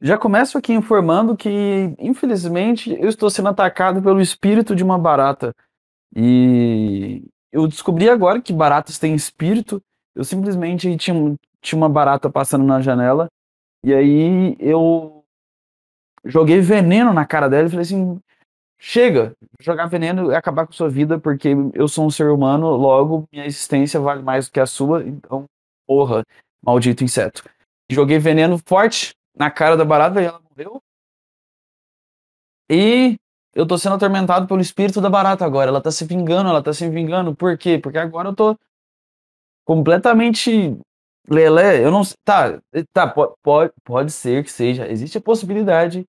Já começo aqui informando que, infelizmente, eu estou sendo atacado pelo espírito de uma barata. E eu descobri agora que baratas têm espírito. Eu simplesmente tinha, tinha uma barata passando na janela. E aí eu joguei veneno na cara dela e falei assim: chega, jogar veneno e acabar com sua vida, porque eu sou um ser humano, logo minha existência vale mais do que a sua. Então, porra, maldito inseto. Joguei veneno forte na cara da barata e ela morreu. E eu tô sendo atormentado pelo espírito da barata agora. Ela tá se vingando, ela tá se vingando. Por quê? Porque agora eu tô completamente lelé. Eu não tá, tá, pode, pode ser que seja. Existe a possibilidade,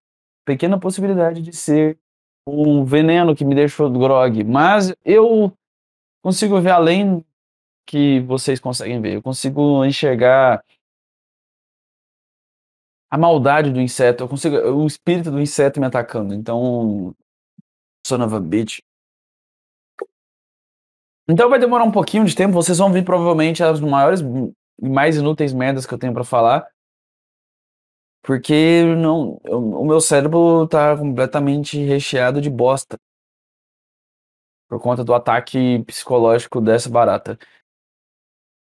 pequena possibilidade de ser um veneno que me deixou grog, mas eu consigo ver além que vocês conseguem ver. Eu consigo enxergar a maldade do inseto, eu consigo, o espírito do inseto me atacando. Então, son of a bitch. Então vai demorar um pouquinho de tempo, vocês vão ver provavelmente as maiores e mais inúteis merdas que eu tenho para falar. Porque não, eu, o meu cérebro tá completamente recheado de bosta. Por conta do ataque psicológico dessa barata.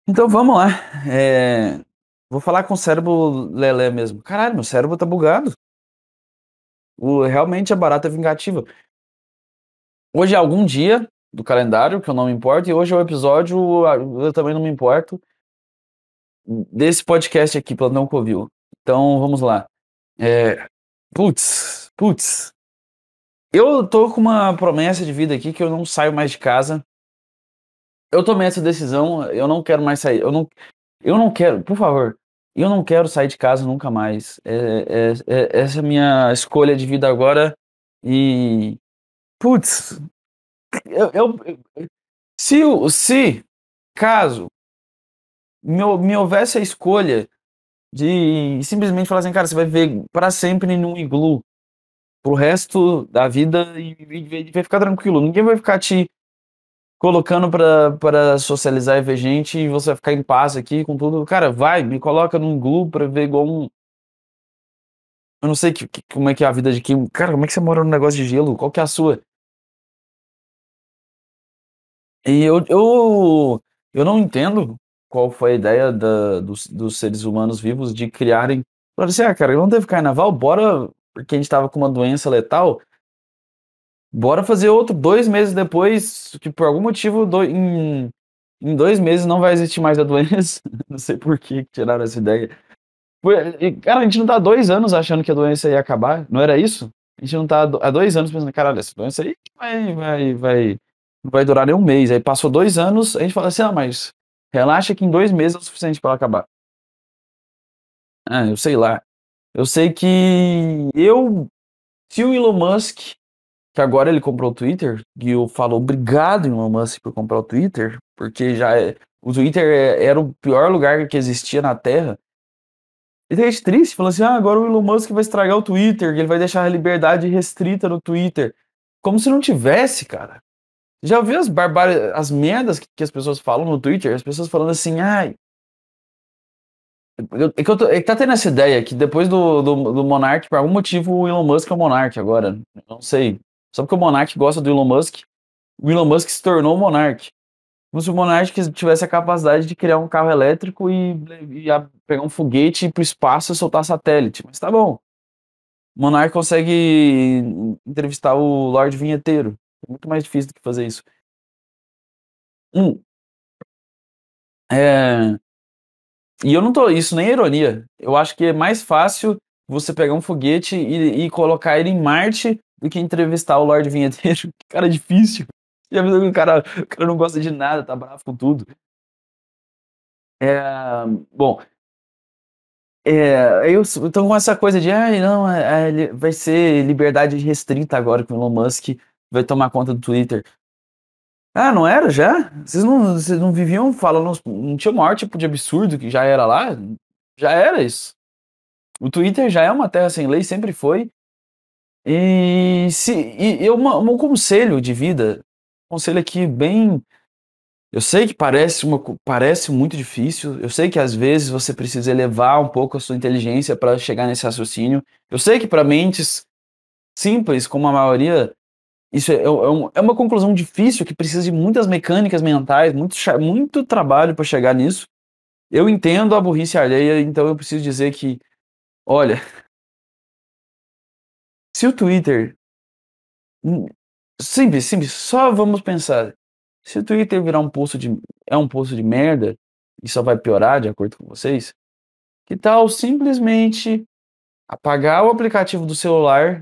Então vamos lá. É, Vou falar com o cérebro lelé mesmo. Caralho, meu cérebro tá bugado. O, realmente a barata é vingativa. Hoje é algum dia do calendário, que eu não me importo, e hoje é o episódio, eu também não me importo, desse podcast aqui, Plantão Covil. Então, vamos lá. É, putz, putz. Eu tô com uma promessa de vida aqui que eu não saio mais de casa. Eu tomei essa decisão, eu não quero mais sair. Eu não, eu não quero, por favor, eu não quero sair de casa nunca mais. É, é, é, essa é a minha escolha de vida agora. E. Putz. Eu, eu, se, se, caso, me, me houvesse a escolha de simplesmente falar assim, cara, você vai viver para sempre num iglu pro resto da vida e, e vai ficar tranquilo. Ninguém vai ficar te colocando para socializar e ver gente e você vai ficar em paz aqui com tudo. Cara, vai, me coloca num grupo pra ver igual um. Eu não sei que, que, como é que é a vida de quem. Cara, como é que você mora num negócio de gelo? Qual que é a sua? E eu, eu, eu não entendo qual foi a ideia da, dos, dos seres humanos vivos de criarem. Falaram assim, ah, cara, não teve carnaval, bora, porque a gente tava com uma doença letal, bora fazer outro dois meses depois, que por algum motivo do, em, em dois meses não vai existir mais a doença. não sei por que tiraram essa ideia. Cara, a gente não tá há dois anos achando que a doença ia acabar, não era isso? A gente não tá há dois anos pensando, caralho, essa doença aí vai, vai, vai, não vai durar nem um mês. Aí passou dois anos, a gente fala assim, ah, mas relaxa que em dois meses é o suficiente para ela acabar. Ah, eu sei lá. Eu sei que eu, se o Elon Musk que agora ele comprou o Twitter, e eu falo obrigado Elon Musk por comprar o Twitter, porque já é, o Twitter é, era o pior lugar que existia na Terra. E daí é triste, falando assim, ah, agora o Elon Musk vai estragar o Twitter, ele vai deixar a liberdade restrita no Twitter. Como se não tivesse, cara. Já ouviu as barbáries, as merdas que, que, as pessoas falam no Twitter? As pessoas falando assim, ai. é, que eu tô, é que tá tendo essa ideia que depois do, do, do Monark, por algum motivo, o Elon Musk é o Monark agora. Não sei. Só porque o Monark gosta do Elon Musk, o Elon Musk se tornou o Monark. Como se o Monark tivesse a capacidade de criar um carro elétrico e, e pegar um foguete e ir pro espaço e soltar satélite. Mas tá bom. O Monark consegue entrevistar o Lorde Vinheteiro. É muito mais difícil do que fazer isso. Um. É... E eu não tô. Isso nem é ironia. Eu acho que é mais fácil você pegar um foguete e, e colocar ele em Marte do que entrevistar o Lorde Vinheteiro. Cara, difícil. Já viu que o cara, o cara não gosta de nada, tá bravo com tudo. É, bom, é, eu então com essa coisa de, ah, não, é, é, vai ser liberdade restrita agora que o Elon Musk vai tomar conta do Twitter. Ah, não era já? Vocês não, vocês não viviam falando, não tinha o maior tipo de absurdo que já era lá? Já era isso. O Twitter já é uma terra sem lei, sempre foi. E se e eu um conselho de vida, um conselho aqui bem Eu sei que parece, uma, parece muito difícil, eu sei que às vezes você precisa elevar um pouco a sua inteligência para chegar nesse raciocínio. Eu sei que para mentes simples, como a maioria, isso é, é, um, é, uma conclusão difícil que precisa de muitas mecânicas mentais, muito, muito trabalho para chegar nisso. Eu entendo a burrice alheia, então eu preciso dizer que, olha, se o Twitter. Hum, simples, simples, só vamos pensar. Se o Twitter virar um poço de. é um poço de merda, e só vai piorar, de acordo com vocês, que tal simplesmente apagar o aplicativo do celular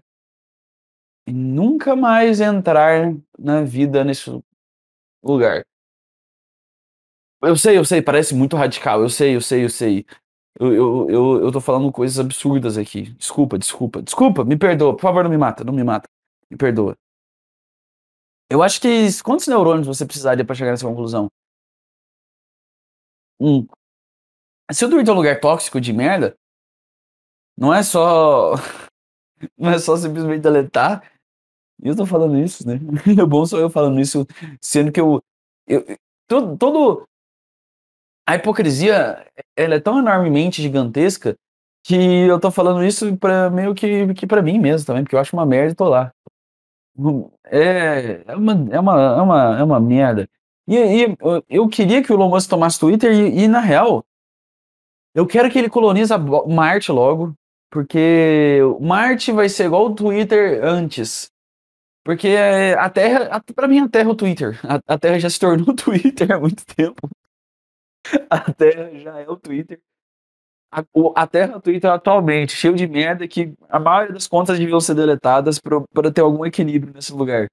e nunca mais entrar na vida nesse lugar? Eu sei, eu sei, parece muito radical, eu sei, eu sei, eu sei. Eu, eu, eu, eu tô falando coisas absurdas aqui. Desculpa, desculpa, desculpa, me perdoa, por favor, não me mata, não me mata. Me perdoa. Eu acho que quantos neurônios você precisaria para chegar nessa conclusão? Um. Se Twitter é um lugar tóxico de merda, não é só. não é só simplesmente deletar. E eu tô falando isso, né? É bom sou eu falando isso, sendo que eu. eu todo, todo. A hipocrisia, ela é tão enormemente gigantesca que eu tô falando isso pra, meio que, que pra mim mesmo também, porque eu acho uma merda e tô lá. É, é uma, é uma, é uma, é uma merda. E, e eu queria que o Elon Musk tomasse Twitter e, e, na real, eu quero que ele colonize Marte logo, porque Marte vai ser igual o Twitter antes. Porque a Terra, para mim a Terra é o Twitter. A, a Terra já se tornou Twitter há muito tempo. A Terra já é o Twitter a, a Terra Twitter atualmente, cheio de merda, que a maioria das contas deviam ser deletadas para ter algum equilíbrio nesse lugar.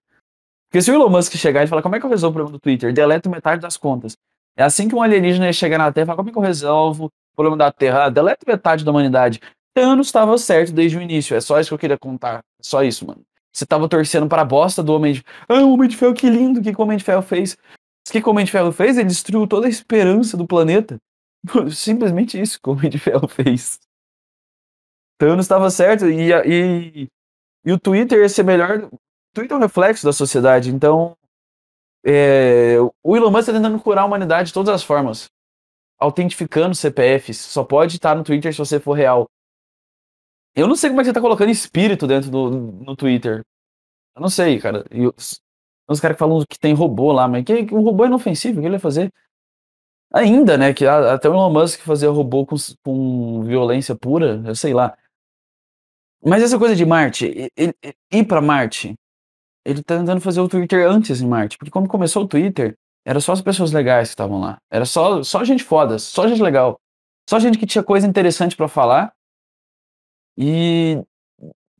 Porque se o Elon Musk chegar e falar como é que eu resolvo o problema do Twitter? Deleto metade das contas. É assim que um alienígena chegar na Terra e falar como é que eu resolvo o problema da Terra? Ah, deleto metade da humanidade. Thanos estava certo desde o início. É só isso que eu queria contar. É só isso, mano. Você tava torcendo para a bosta do Homem de Ah, o Homem de Ferro, que lindo! O que, que o Homem de Ferro fez? O que, o Homem de Ferro fez? Ele destruiu toda a esperança do planeta. Simplesmente isso que o Homem de Ferro fez. Thanos estava certo e, e, e o Twitter ia ser melhor. O Twitter é um reflexo da sociedade, então é, o Elon Musk está tentando curar a humanidade de todas as formas. Autentificando CPFs. Só pode estar no Twitter se você for real. Eu não sei como é que você está colocando espírito dentro do no Twitter. Eu não sei, cara. E os, caras que falam que tem robô lá, mas que, um robô é inofensivo, o que ele vai fazer? Ainda, né? Que até o Elon Musk fazia robô com, com violência pura, eu sei lá. Mas essa coisa de Marte, ele, ir para Marte, ele tá tentando fazer o Twitter antes de Marte. Porque quando começou o Twitter, era só as pessoas legais que estavam lá. Era só, só gente foda, só gente legal. Só gente que tinha coisa interessante para falar. E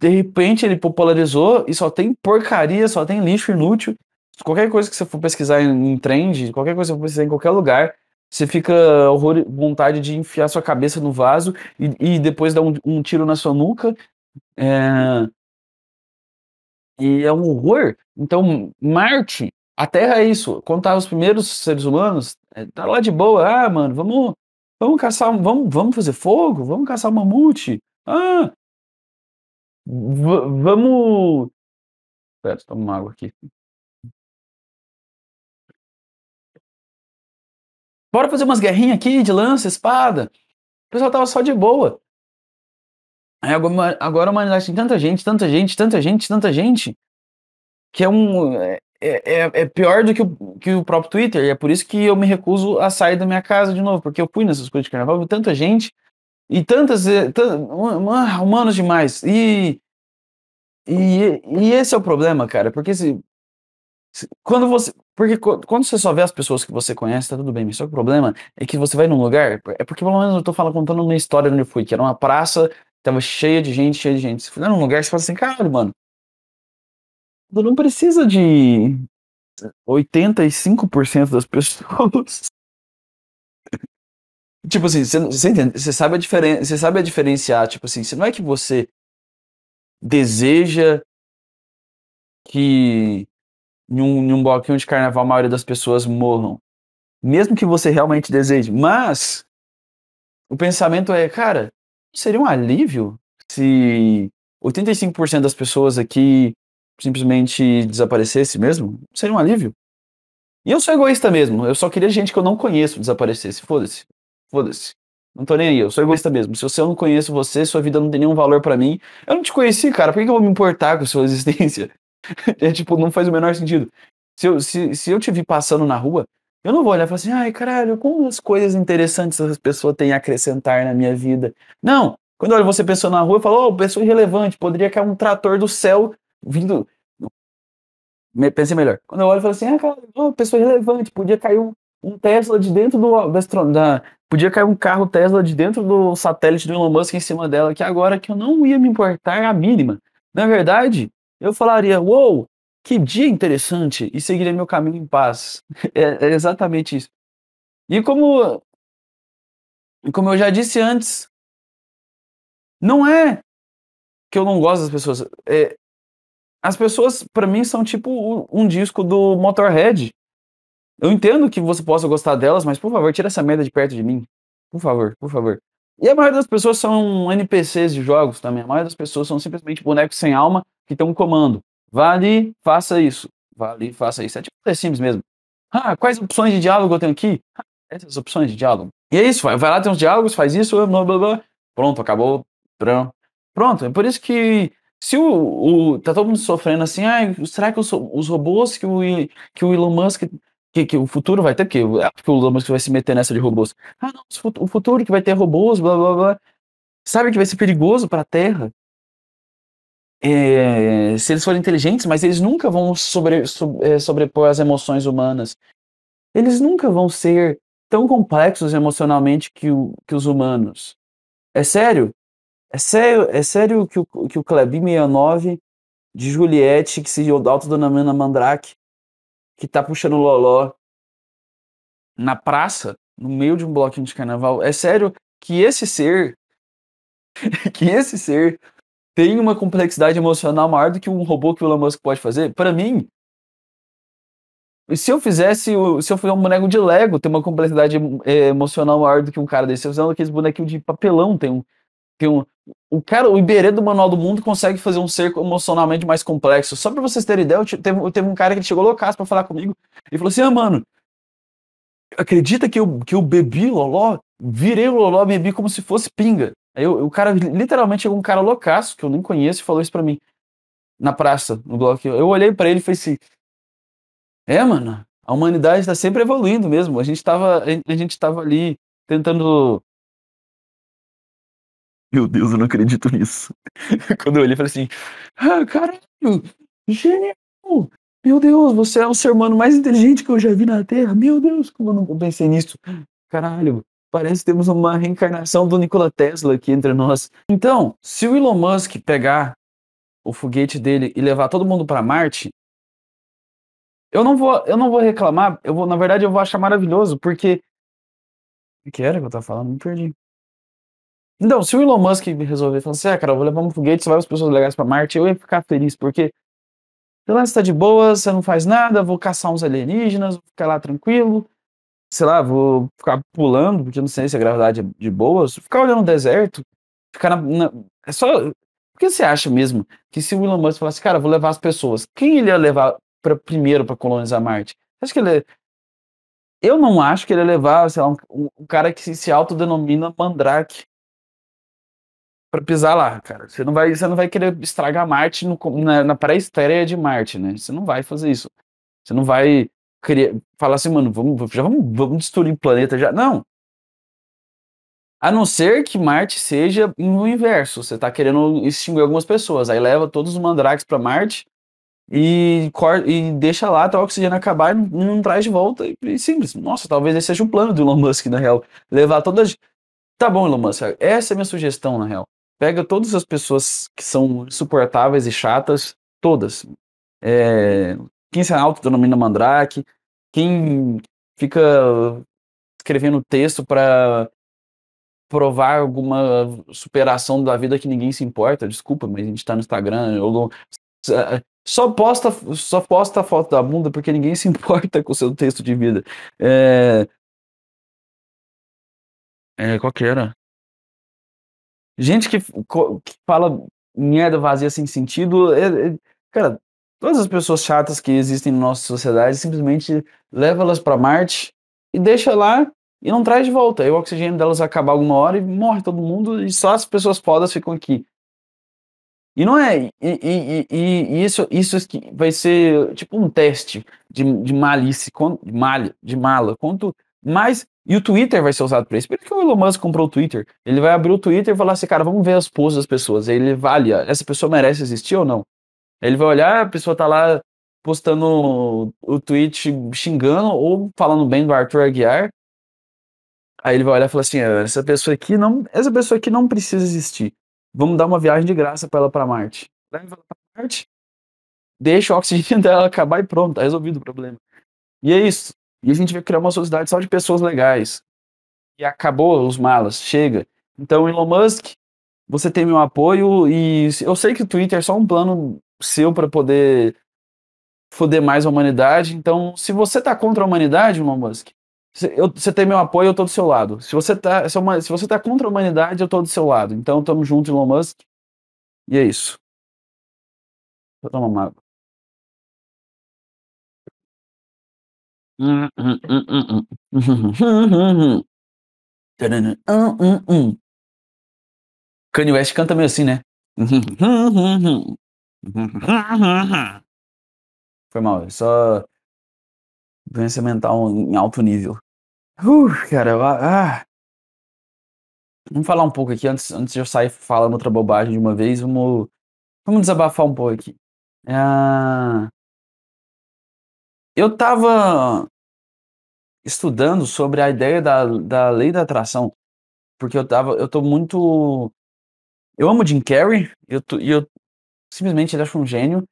de repente ele popularizou e só tem porcaria, só tem lixo inútil. Qualquer coisa que você for pesquisar em, em trend, qualquer coisa que você for pesquisar em qualquer lugar, você fica horror, vontade de enfiar sua cabeça no vaso e, e depois dar um, um, tiro na sua nuca. É... E é um horror. Então, Marte, a Terra é isso. Quando estavam os primeiros seres humanos, é, tá lá de boa. Ah, mano, vamos, vamos caçar, vamos, vamos fazer fogo, vamos caçar mamute. Ah, vamos. Espera, toma uma água aqui. Bora fazer umas guerrinhas aqui de lança, espada. O pessoal tava só de boa. Aí agora, agora a humanidade tem tanta gente, tanta gente, tanta gente, tanta gente, que é um. É, é, é, pior do que o, que o próprio Twitter. E é por isso que eu me recuso a sair da minha casa de novo, porque eu fui nessas coisas de carnaval, vi tanta gente e tantas. Eh, humanos demais. E, e, e esse é o problema, cara, porque se, se, quando você. Porque quando você só vê as pessoas que você conhece, tá tudo bem. Mas só que o problema é que você vai num lugar. É porque pelo menos eu tô falando, contando uma história onde eu fui, que era uma praça, tava cheia de gente, cheia de gente. Você foi num lugar você fala assim, caralho, mano. Tu não precisa de 85% das pessoas. Tipo assim, você, entende? Você sabe a diferença, você sabe a diferenciar, tipo assim, não é que você deseja que em um, em um bloquinho de carnaval a maioria das pessoas morram. Mesmo que você realmente deseje. Mas o pensamento é, cara, seria um alívio se 85% das pessoas aqui simplesmente desaparecesse mesmo? Seria um alívio. E eu sou egoísta mesmo. Eu só queria gente que eu não conheço desaparecesse. Foda-se. Foda-se. Não tô nem aí, eu sou egoísta mesmo. Se eu não conheço você, sua vida não tem nenhum valor para mim. Eu não te conheci, cara. Por que eu vou me importar com sua existência? é tipo, não faz o menor sentido. Se eu, se, se eu te vi passando na rua, eu não vou olhar e falar assim, ai caralho, como as coisas interessantes essa pessoa tem a acrescentar na minha vida. Não. Quando eu olho você pensando na rua, eu falo, oh, pessoa irrelevante, poderia cair um trator do céu vindo. Pensei melhor. Quando eu olho e falo assim, ah, cara, oh, pessoa irrelevante, podia cair um, um Tesla de dentro do. Da, podia cair um carro Tesla de dentro do satélite do Elon Musk em cima dela, que agora que eu não ia me importar a mínima. Na verdade, eu falaria, uou, wow, que dia interessante, e seguiria meu caminho em paz. É, é exatamente isso. E como, como eu já disse antes, não é que eu não gosto das pessoas. É, as pessoas, para mim, são tipo um disco do Motorhead. Eu entendo que você possa gostar delas, mas por favor, tira essa merda de perto de mim. Por favor, por favor. E a maioria das pessoas são NPCs de jogos também. A maioria das pessoas são simplesmente bonecos sem alma que tem um comando. Vá ali, faça isso. Vá ali, faça isso. É tipo é simples mesmo. Ah, quais opções de diálogo eu tenho aqui? Ah, essas opções de diálogo. E é isso, vai, vai lá, tem uns diálogos, faz isso, blá, blá, blá. Pronto, acabou. Pronto. É por isso que se o, o tá todo mundo sofrendo assim, ah, será que os, os robôs que o, que o Elon Musk que, que o futuro vai ter, porque, é porque o Elon Musk vai se meter nessa de robôs. Ah, não, o futuro que vai ter robôs, blá blá blá. Sabe que vai ser perigoso para a Terra? É, se eles forem inteligentes, mas eles nunca vão sobre, sobre, é, sobrepor as emoções humanas. Eles nunca vão ser tão complexos emocionalmente que, o, que os humanos. É sério? É sério, é sério que o, que o Klebin 69 de Juliette, que se autodenomina Mandrake, que tá puxando loló na praça, no meio de um bloquinho de carnaval, é sério que esse ser, que esse ser tem uma complexidade emocional maior do que um robô que o Elon Musk pode fazer? Para mim, se eu fizesse, se eu fizer um boneco de Lego, tem uma complexidade é, emocional maior do que um cara desse. Se eu fizer aqueles bonequinhos de papelão, tem um, tem um, o cara, o Iberê do Manual do Mundo consegue fazer um ser emocionalmente mais complexo. Só pra vocês terem ideia, teve, teve um cara que chegou loucaço pra falar comigo e falou assim: ah, mano, acredita que eu, que eu bebi Loló? Virei o Loló, bebi como se fosse pinga. Aí eu, o cara, literalmente, chegou um cara loucaço, que eu nem conheço, e falou isso pra mim, na praça, no bloco. Eu olhei para ele e falei assim: é, mano, a humanidade tá sempre evoluindo mesmo. A gente tava, a gente tava ali tentando meu Deus, eu não acredito nisso. Quando eu olhei, falei assim: ah, caralho, genial! Meu Deus, você é o ser humano mais inteligente que eu já vi na Terra. Meu Deus, como eu não pensei nisso. Caralho, parece que temos uma reencarnação do Nikola Tesla aqui entre nós. Então, se o Elon Musk pegar o foguete dele e levar todo mundo para Marte, eu não vou, eu não vou reclamar, eu vou, na verdade, eu vou achar maravilhoso, porque o que era que eu tava falando? Me perdi. Então, se o Elon Musk resolver falar assim, ah, cara, eu vou levar um foguete, você vai as pessoas legais pra Marte, eu ia ficar feliz, porque sei lá, você tá de boa, você não faz nada, vou caçar uns alienígenas, vou ficar lá tranquilo, sei lá, vou ficar pulando, porque não sei se a gravidade é de boa, ficar olhando o deserto, ficar na, na, É só. Por que você acha mesmo que se o Elon Musk falasse, cara, vou levar as pessoas, quem ele ia levar pra, primeiro para colonizar Marte? Acha que ele. Eu não acho que ele ia levar, sei lá, um, um cara que se, se autodenomina Mandrake para pisar lá, cara. Você não vai, você não vai querer estragar Marte no, na, na pré-estreia de Marte, né? Você não vai fazer isso. Você não vai querer falar assim, mano, vamos, já vamos, vamos destruir o planeta já. Não. A não ser que Marte seja no inverso. Você tá querendo extinguir algumas pessoas. Aí leva todos os mandrakes para Marte e, e deixa lá até o oxigênio acabar e não, não traz de volta. E, simples. Nossa, talvez esse seja um plano do Elon Musk, na real. Levar todas. Tá bom, Elon Musk. Essa é a minha sugestão, na real pega todas as pessoas que são insuportáveis e chatas, todas. É, quem se autodenomina mandrake, quem fica escrevendo texto para provar alguma superação da vida que ninguém se importa, desculpa, mas a gente tá no Instagram, ou, só posta só posta a foto da bunda porque ninguém se importa com o seu texto de vida. É, é qual que era? Gente que, que fala merda vazia sem sentido, é, é, cara, todas as pessoas chatas que existem na nossa sociedade, simplesmente leva elas para Marte e deixa lá e não traz de volta. Aí o oxigênio delas vai acabar alguma hora e morre todo mundo e só as pessoas fodas ficam aqui. E não é. E, e, e, e isso, isso vai ser tipo um teste de, de malícia, de de mala. Quanto mais. E o Twitter vai ser usado para isso. Por que o Elon Musk comprou o Twitter? Ele vai abrir o Twitter e falar assim, cara, vamos ver as posts das pessoas. Aí ele vale, essa pessoa merece existir ou não? Ele vai olhar, a pessoa tá lá postando o tweet xingando ou falando bem do Arthur Aguiar. Aí ele vai olhar e falar assim: é, essa pessoa aqui não, essa pessoa aqui não precisa existir. Vamos dar uma viagem de graça para ela para Marte. Leva ela para Marte, deixa o oxigênio dela acabar e pronto, tá resolvido o problema. E é isso. E a gente vai criar uma sociedade só de pessoas legais. E acabou os malas, chega. Então, Elon Musk, você tem meu apoio e eu sei que o Twitter é só um plano seu para poder foder mais a humanidade. Então, se você tá contra a humanidade, Elon Musk, você tem meu apoio, eu tô do seu lado. Se você tá, se, uma, se você tá contra a humanidade, eu tô do seu lado. Então, tamo junto, Elon Musk. E é isso. Vou tomar uma água. Kanye West canta meio assim, né? Foi mal, só doença mental em alto nível. Uh, cara, ah, vamos falar um pouco aqui antes, antes de eu sair falando outra bobagem de uma vez. Vamos, vamos desabafar um pouco aqui. É, eu tava estudando sobre a ideia da, da lei da atração, porque eu tava, eu tô muito, eu amo Jim Carrey, eu, tô, eu simplesmente ele acho um gênio.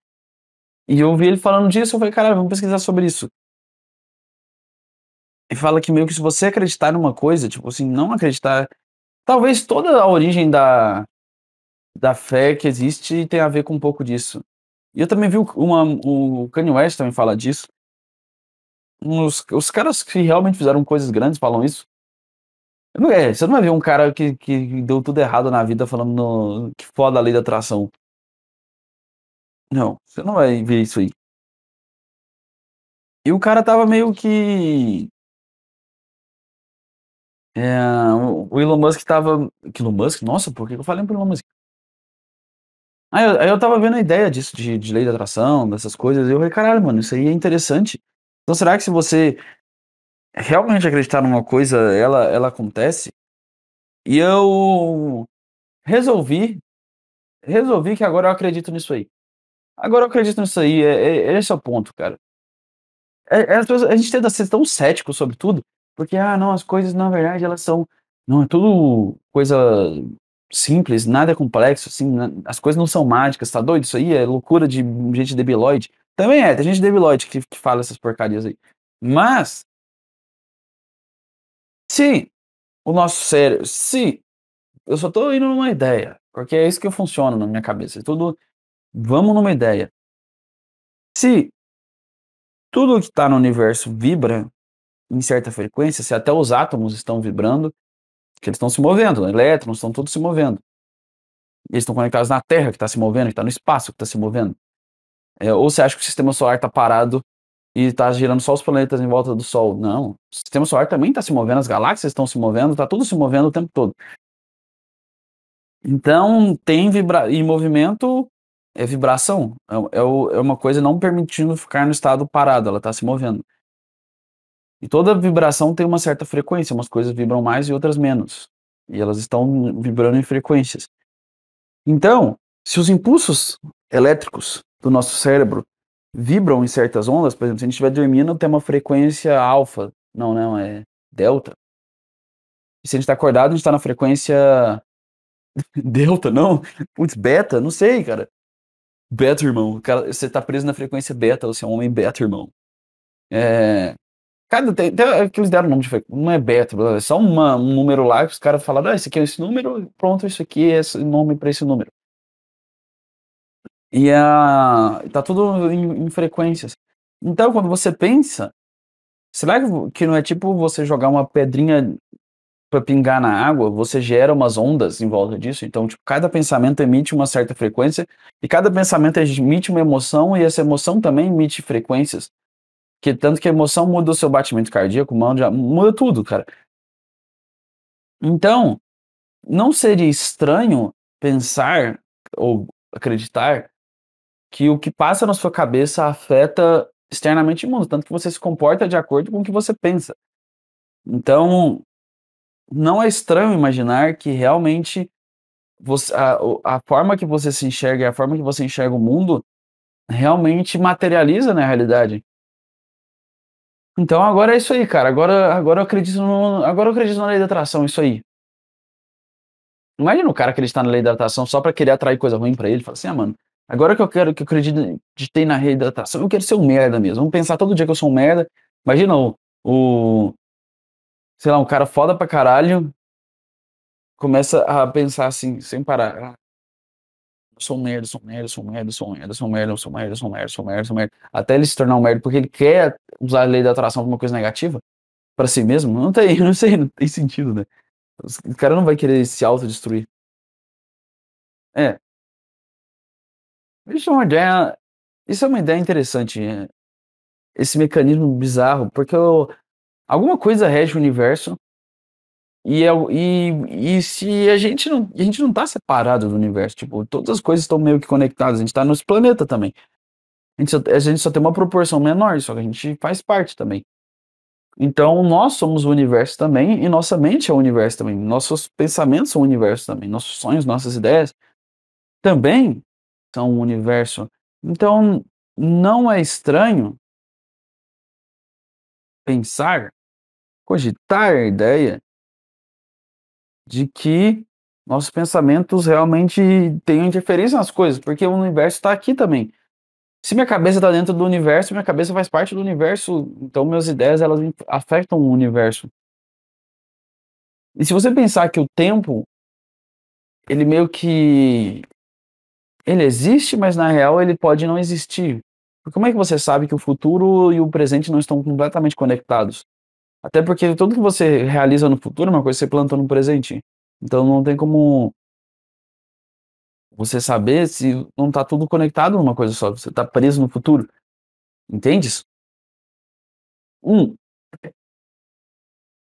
E eu ouvi ele falando disso, eu falei, cara, vamos pesquisar sobre isso. E fala que meio que se você acreditar numa coisa, tipo assim, não acreditar. Talvez toda a origem da, da fé que existe tenha a ver com um pouco disso. E eu também vi uma, o Kanye West também fala disso. Os, os caras que realmente fizeram coisas grandes falam isso. Não é, você não vai ver um cara que, que deu tudo errado na vida falando no, que foda a lei da atração. Não, você não vai ver isso aí. E o cara tava meio que. É, o Elon Musk tava. Elon Musk? Nossa, por que eu falei pro Elon Musk? Aí eu, aí eu tava vendo a ideia disso, de, de lei da atração, dessas coisas, e eu falei, caralho, mano, isso aí é interessante. Então será que se você realmente acreditar numa coisa, ela, ela acontece? E eu resolvi, resolvi que agora eu acredito nisso aí. Agora eu acredito nisso aí, é, é, esse é o ponto, cara. É, é, a gente tenta ser tão cético sobre tudo, porque, ah, não, as coisas, na verdade, elas são. Não, é tudo coisa simples, nada é complexo, assim, as coisas não são mágicas, tá doido? Isso aí é loucura de gente debilóide. Também é, tem gente debilóide que, que fala essas porcarias aí. Mas, se o nosso cérebro, se eu só tô indo numa ideia, porque é isso que funciona na minha cabeça, é tudo Vamos numa ideia. Se tudo que está no universo vibra em certa frequência, se até os átomos estão vibrando, que eles estão se movendo, né? elétrons estão todos se movendo. Eles estão conectados na Terra, que está se movendo, que está no espaço, que está se movendo. É, ou você acha que o sistema solar está parado e está girando só os planetas em volta do Sol? Não. O sistema solar também está se movendo, as galáxias estão se movendo, está tudo se movendo o tempo todo. Então, tem vibra e movimento é vibração. É, é, é uma coisa não permitindo ficar no estado parado, ela está se movendo. E toda vibração tem uma certa frequência, umas coisas vibram mais e outras menos. E elas estão vibrando em frequências. Então, se os impulsos elétricos do nosso cérebro vibram em certas ondas, por exemplo, se a gente estiver dormindo, tem uma frequência alfa. Não, não, é delta. E se a gente está acordado, a gente está na frequência delta, não? Putz, beta, não sei, cara. Beta, irmão. Cara, você tá preso na frequência beta, você é um homem beta, irmão. É. Cara, tem, tem, eles deram nome de não é beta, é só uma, um número lá que os caras falaram, ah, esse aqui é esse número, pronto, isso aqui é esse nome para esse número. E a, tá tudo em, em, frequências. Então, quando você pensa, será que não é tipo você jogar uma pedrinha para pingar na água, você gera umas ondas em volta disso. Então, tipo, cada pensamento emite uma certa frequência e cada pensamento emite uma emoção e essa emoção também emite frequências. Que tanto que a emoção muda o seu batimento cardíaco, muda, muda tudo, cara. Então, não seria estranho pensar ou acreditar que o que passa na sua cabeça afeta externamente o mundo, tanto que você se comporta de acordo com o que você pensa. Então, não é estranho imaginar que realmente você, a, a forma que você se enxerga e a forma que você enxerga o mundo realmente materializa na realidade. Então agora é isso aí, cara. Agora, agora eu acredito no, agora eu acredito na lei da atração, isso aí. Imagina o cara acreditar na lei da atração só para querer atrair coisa ruim para ele. Fala assim, ah, mano, agora que eu quero que eu acreditei na lei da atração, eu quero ser um merda mesmo. Vamos pensar todo dia que eu sou um merda. Imagina o, o sei lá, um cara foda pra caralho começa a pensar assim, sem parar. Ah, sou um merda, sou um merda, sou um merda, sou um merda, sou um merda, sou um merda, sou um merda, sou um merda, sou um merda. Até ele se tornar um merda porque ele quer usar a lei da atração pra uma coisa negativa para si mesmo. Não tem, não sei, não tem sentido, né? O cara não vai querer se autodestruir. É. Isso é uma ideia. Isso é uma ideia interessante. É, esse mecanismo bizarro, porque eu, alguma coisa rege o universo e, é, e, e se a gente não a gente não tá separado do universo, tipo, todas as coisas estão meio que conectadas, a gente tá nos planeta também. A gente, só, a gente só tem uma proporção menor, só que a gente faz parte também. Então, nós somos o universo também, e nossa mente é o universo também. Nossos pensamentos são o universo também. Nossos sonhos, nossas ideias também são o universo. Então, não é estranho pensar, cogitar a ideia de que nossos pensamentos realmente têm interferência nas coisas, porque o universo está aqui também. Se minha cabeça está dentro do universo, minha cabeça faz parte do universo, então minhas ideias elas afetam o universo. E se você pensar que o tempo, ele meio que ele existe, mas na real ele pode não existir. Como é que você sabe que o futuro e o presente não estão completamente conectados? Até porque tudo que você realiza no futuro é uma coisa que você plantou no presente. Então não tem como você saber se não está tudo conectado numa coisa só. Você está preso no futuro. Entendes? Um.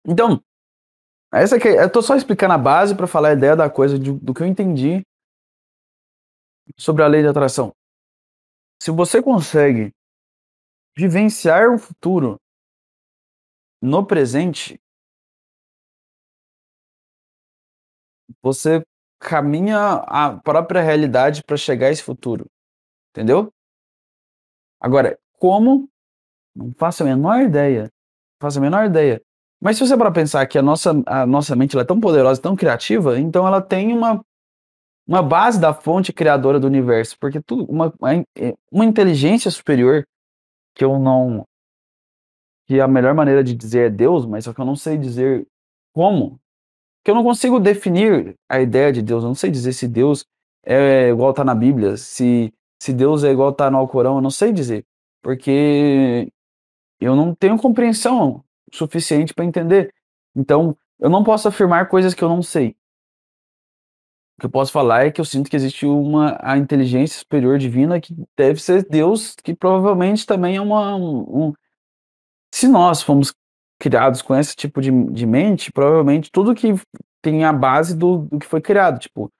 Então, essa aqui, eu tô só explicando a base para falar a ideia da coisa, de, do que eu entendi sobre a lei de atração. Se você consegue vivenciar o futuro no presente, você caminha a própria realidade para chegar a esse futuro. Entendeu? Agora, como? Não faço a menor ideia. Não faço a menor ideia. Mas se você para pensar que a nossa, a nossa mente é tão poderosa, tão criativa, então ela tem uma, uma base da fonte criadora do universo. Porque tudo, uma, uma inteligência superior que eu não. que a melhor maneira de dizer é Deus, mas só que eu não sei dizer como que eu não consigo definir a ideia de Deus. Eu não sei dizer se Deus é igual tá na Bíblia, se, se Deus é igual tá no Alcorão, eu não sei dizer. Porque eu não tenho compreensão suficiente para entender. Então, eu não posso afirmar coisas que eu não sei. O que eu posso falar é que eu sinto que existe uma a inteligência superior divina que deve ser Deus, que provavelmente também é uma. Um, um, se nós fomos criados com esse tipo de, de mente, provavelmente tudo que tem a base do, do que foi criado. Tipo,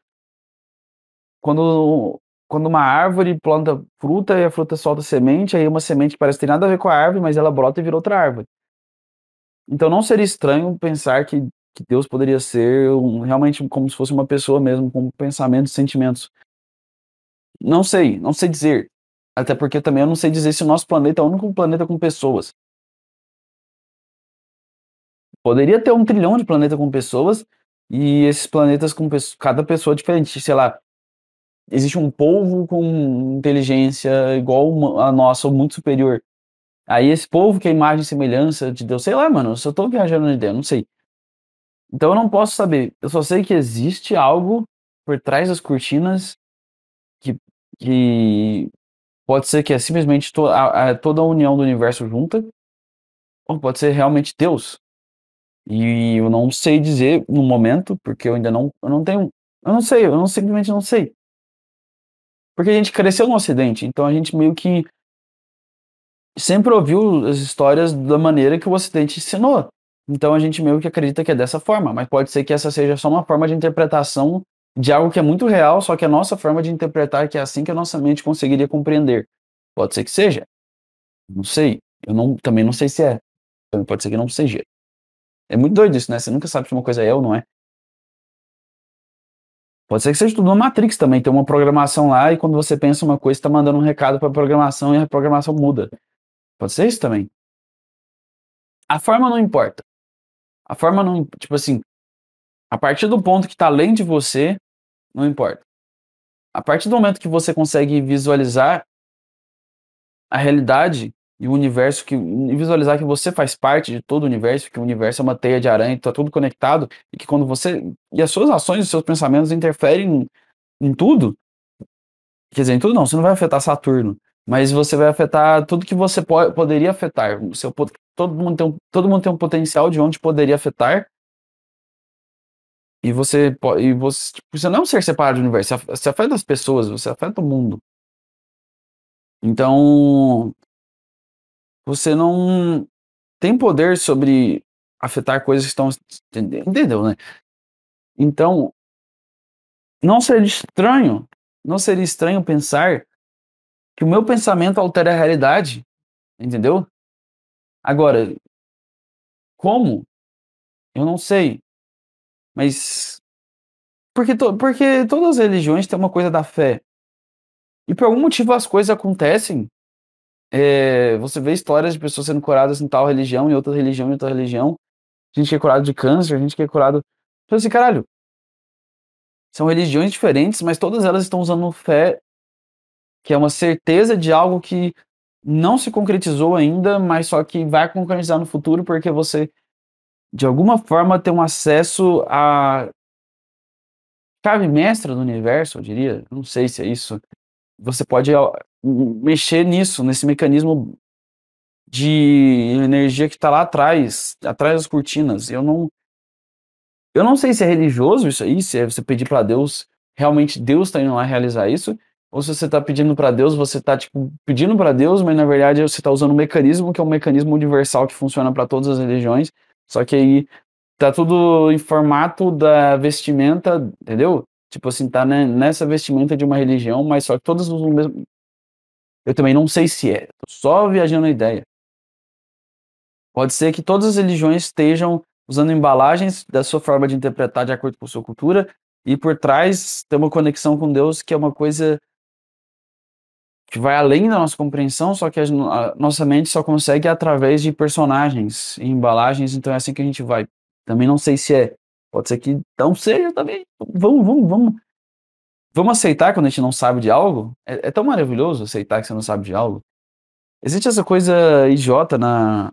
quando, quando uma árvore planta fruta e a fruta solta semente, aí uma semente que parece ter nada a ver com a árvore, mas ela brota e vira outra árvore. Então não seria estranho pensar que, que Deus poderia ser um, realmente como se fosse uma pessoa mesmo, com pensamentos sentimentos. Não sei, não sei dizer. Até porque também eu não sei dizer se o nosso planeta é o único planeta com pessoas. Poderia ter um trilhão de planetas com pessoas e esses planetas com cada pessoa diferente. Sei lá, existe um povo com inteligência igual a nossa, ou muito superior. Aí esse povo que é imagem e semelhança de Deus, sei lá, mano, eu só tô viajando na ideia, não sei. Então eu não posso saber. Eu só sei que existe algo por trás das cortinas que, que pode ser que é simplesmente to a, a, toda a união do universo junta, ou pode ser realmente Deus. E eu não sei dizer no momento, porque eu ainda não, eu não tenho, eu não sei, eu não simplesmente não sei. Porque a gente cresceu no Ocidente, então a gente meio que sempre ouviu as histórias da maneira que o Ocidente ensinou. Então a gente meio que acredita que é dessa forma, mas pode ser que essa seja só uma forma de interpretação de algo que é muito real, só que a nossa forma de interpretar que é assim que a nossa mente conseguiria compreender. Pode ser que seja. Não sei. Eu não, também não sei se é. Também pode ser que não seja. É muito doido isso, né? Você nunca sabe se uma coisa é ou não é. Pode ser que seja tudo uma Matrix também, tem uma programação lá e quando você pensa uma coisa, está mandando um recado para a programação e a programação muda. Pode ser isso também. A forma não importa. A forma não, tipo assim, a partir do ponto que está além de você, não importa. A partir do momento que você consegue visualizar a realidade e o universo, que visualizar que você faz parte de todo o universo, que o universo é uma teia de aranha, está tudo conectado, e que quando você. E as suas ações, os seus pensamentos interferem em, em tudo. Quer dizer, em tudo não, você não vai afetar Saturno, mas você vai afetar tudo que você po poderia afetar. Todo, mundo tem um, todo mundo tem um potencial de onde poderia afetar. E você, e você, tipo, você não é um ser separado do universo, você afeta as pessoas, você afeta o mundo. Então, você não tem poder sobre afetar coisas que estão. Entendeu, né? Então, não seria estranho, não seria estranho pensar que o meu pensamento altera a realidade, entendeu? Agora, como? Eu não sei. Mas. Porque, to, porque todas as religiões têm uma coisa da fé. E por algum motivo as coisas acontecem é, você vê histórias de pessoas sendo curadas em tal religião, em outra religião, em outra religião. Gente que é curado de câncer, gente que é curado. Então, assim, caralho. São religiões diferentes, mas todas elas estão usando fé, que é uma certeza de algo que não se concretizou ainda, mas só que vai concretizar no futuro, porque você, de alguma forma, tem um acesso a chave mestra do universo, eu diria. Não sei se é isso. Você pode mexer nisso, nesse mecanismo de energia que está lá atrás, atrás das cortinas. Eu não, eu não sei se é religioso isso aí, se é você pedir para Deus, realmente Deus está indo lá realizar isso, ou se você está pedindo para Deus, você está tipo, pedindo para Deus, mas na verdade você está usando um mecanismo que é um mecanismo universal que funciona para todas as religiões, só que aí tá tudo em formato da vestimenta, entendeu? Tipo assim, tá nessa vestimenta de uma religião, mas só que todas usam o mesmo, eu também não sei se é, tô só viajando a ideia. Pode ser que todas as religiões estejam usando embalagens da sua forma de interpretar de acordo com a sua cultura e por trás tem uma conexão com Deus que é uma coisa que vai além da nossa compreensão, só que a nossa mente só consegue através de personagens e embalagens, então é assim que a gente vai. Também não sei se é. Pode ser que não seja também. Vamos, vamos, vamos Vamos aceitar quando a gente não sabe de algo? É, é, tão maravilhoso aceitar que você não sabe de algo. Existe essa coisa idiota na,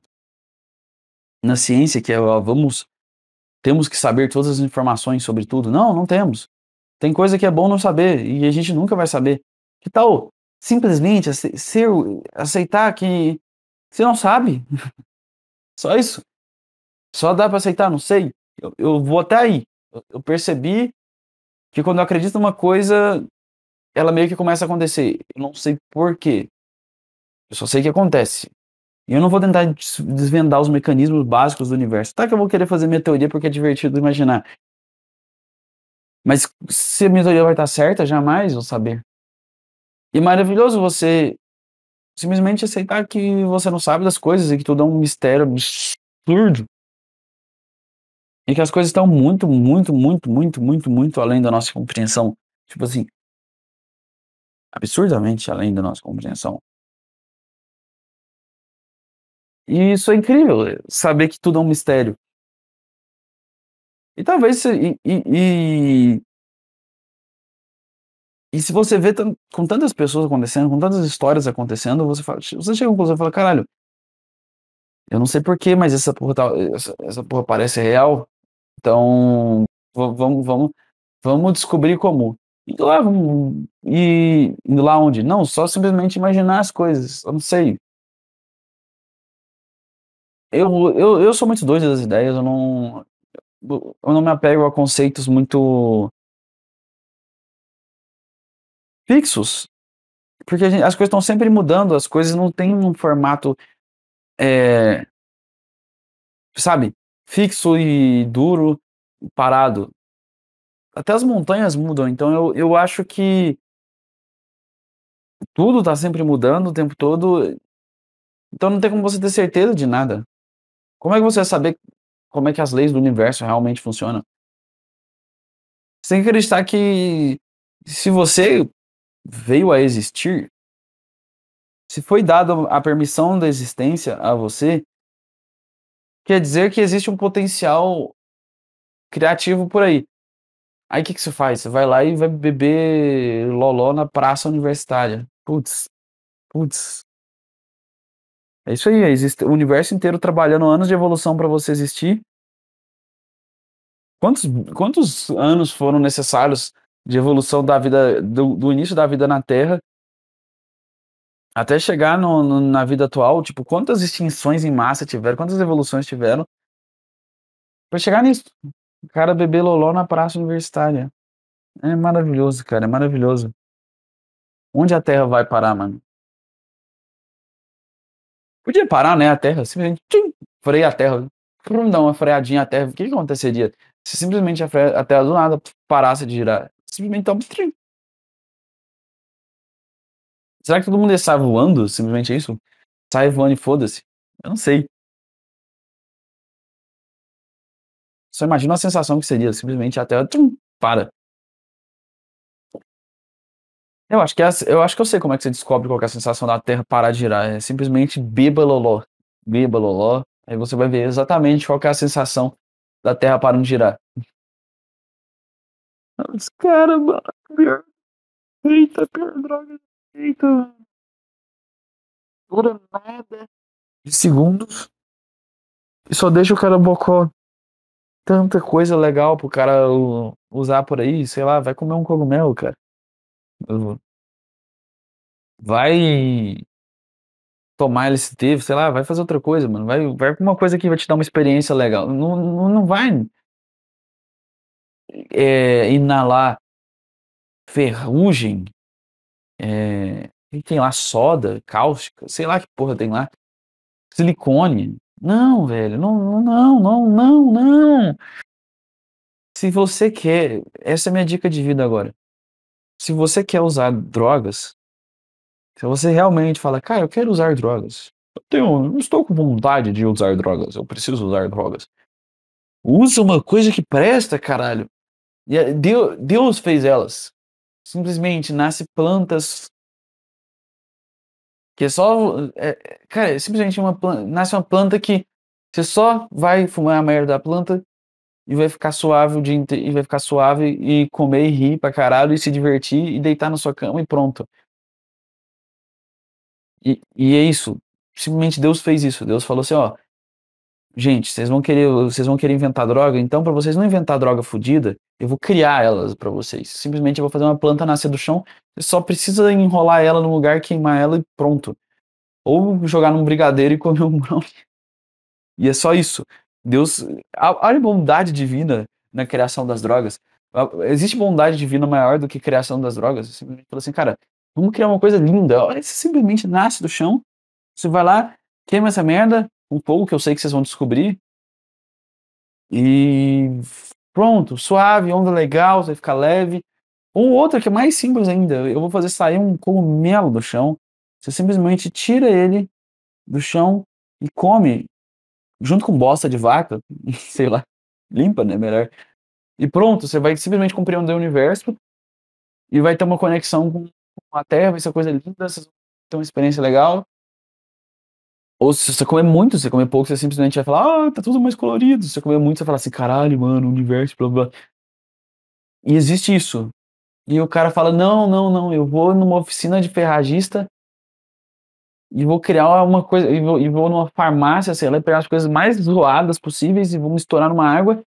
na ciência que é, ó, vamos, temos que saber todas as informações sobre tudo. Não, não temos. Tem coisa que é bom não saber e a gente nunca vai saber. Que tal simplesmente ser, aceitar que você não sabe? Só isso. Só dá para aceitar, não sei. Eu, eu vou até aí. Eu, percebi que quando eu acredito numa coisa, ela meio que começa a acontecer. Eu não sei por quê. Eu só sei que acontece. E eu não vou tentar desvendar os mecanismos básicos do universo. Tá que eu vou querer fazer minha teoria porque é divertido imaginar. Mas se a minha teoria vai estar certa, jamais vou saber. E é maravilhoso você simplesmente aceitar que você não sabe das coisas e que tudo é um mistério absurdo. E que as coisas estão muito, muito, muito, muito, muito, muito além da nossa compreensão. Tipo assim, absurdamente além da nossa compreensão. E isso é incrível, saber que tudo é um mistério. E talvez e, e, e, e se você vê com tantas pessoas acontecendo, com tantas histórias acontecendo, você fala, você chega a conclusão e fala, caralho, eu não sei porquê, mas essa porra, tá, essa, essa porra parece real. Então, vamos, vamos, vamos descobrir como. Indo lá, vamos, e lá onde? Não, só simplesmente imaginar as coisas. Eu não sei. Eu, eu, eu sou muito doido das ideias, eu não. Eu não me apego a conceitos muito. Fixos. Porque gente, as coisas estão sempre mudando, as coisas não têm um formato. É, sabe? Fixo e duro, parado. Até as montanhas mudam, então eu, eu acho que tudo está sempre mudando o tempo todo, então não tem como você ter certeza de nada. Como é que você vai saber como é que as leis do universo realmente funcionam? Você tem que acreditar que se você veio a existir, se foi dada a permissão da existência a você, quer dizer que existe um potencial criativo por aí. Aí o que, que você faz? Você vai lá e vai beber loló na praça universitária. Putz, putz. É isso aí, existe o universo inteiro trabalhando anos de evolução para você existir. Quantos, quantos anos foram necessários de evolução da vida, do, do início da vida na Terra até chegar no, no, na vida atual? Tipo, quantas extinções em massa tiveram, quantas evoluções tiveram para chegar nisso? O cara beber loló na praça universitária. É maravilhoso, cara, é maravilhoso. Onde a Terra vai parar, mano? Podia parar, né, a Terra, simplesmente tchim, freia a Terra, dar uma freadinha a Terra, o que, que aconteceria? Se simplesmente a, freia, a Terra do nada parasse de girar, simplesmente então, tchim. Será que todo mundo ia sair voando, simplesmente isso? Sai voando e foda-se? Eu não sei. Só imagina a sensação que seria, simplesmente a Terra tchum, para. Eu acho que é, eu acho que eu sei como é que você descobre qual é a sensação da Terra parar de girar. É simplesmente beba loló. Beba loló. Aí você vai ver exatamente qual é a sensação da Terra parando de girar. Os caras, mano. Pior. Eita, pior droga. Eita. Dura nada. De segundos. E só deixa o cara bocó. Tanta coisa legal pro cara usar por aí. Sei lá, vai comer um cogumelo, cara. Vai tomar LSD, sei lá, vai fazer outra coisa, mano. Vai, vai uma coisa que vai te dar uma experiência legal. Não, não, não vai é, inalar ferrugem, é, tem lá soda, cáustica, sei lá que porra tem lá, silicone. Não, velho, não, não, não, não, não. Se você quer, essa é a minha dica de vida agora se você quer usar drogas, se você realmente fala, cara, eu quero usar drogas, eu, tenho, eu estou com vontade de usar drogas, eu preciso usar drogas. Usa uma coisa que presta, caralho. E Deus, Deus fez elas. Simplesmente nasce plantas que é só. É, cara, é simplesmente uma planta, nasce uma planta que você só vai fumar a merda da planta e vai ficar suave o dia inteiro, e vai ficar suave e comer e rir pra caralho e se divertir e deitar na sua cama e pronto. E, e é isso. Simplesmente Deus fez isso. Deus falou assim, ó, gente, vocês vão querer, vocês vão querer inventar droga, então para vocês não inventar droga fodida, eu vou criar elas para vocês. Simplesmente eu vou fazer uma planta nascer do chão, você só precisa enrolar ela no lugar, queimar ela e pronto. Ou jogar num brigadeiro e comer um brownie. E é só isso. Deus. Olha a bondade divina na criação das drogas. Existe bondade divina maior do que criação das drogas? Simplesmente fala assim, cara, vamos criar uma coisa linda. Olha, você simplesmente nasce do chão, você vai lá, queima essa merda, um pouco que eu sei que vocês vão descobrir. E pronto, suave, onda legal, vai ficar leve. Ou outra que é mais simples ainda, eu vou fazer sair um cogumelo do chão. Você simplesmente tira ele do chão e come junto com bosta de vaca, sei lá, limpa, né, melhor. E pronto, você vai simplesmente compreender o universo e vai ter uma conexão com a Terra, vai ser coisa linda, vocês vão ter uma experiência legal. Ou se você comer muito, se você comer pouco, você simplesmente vai falar, ah, tá tudo mais colorido. Se você comer muito, você vai falar assim, caralho, mano, universo, blá blá. E existe isso. E o cara fala, não, não, não, eu vou numa oficina de ferragista e vou criar uma coisa, e vou, e vou numa farmácia, sei lá, pegar as coisas mais zoadas possíveis e vou misturar numa água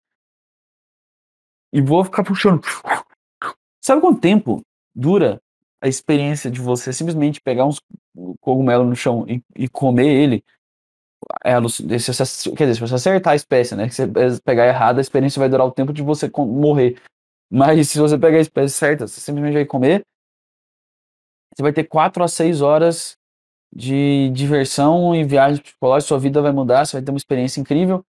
e vou ficar puxando. Sabe quanto tempo dura a experiência de você simplesmente pegar uns cogumelo no chão e, e comer ele? é. Se você, quer dizer, se você acertar a espécie, né? Se você pegar errado, a experiência vai durar o tempo de você morrer. Mas se você pegar a espécie certa, você simplesmente vai comer. Você vai ter 4 a 6 horas de diversão e viagem psicológica, sua vida vai mudar, você vai ter uma experiência incrível.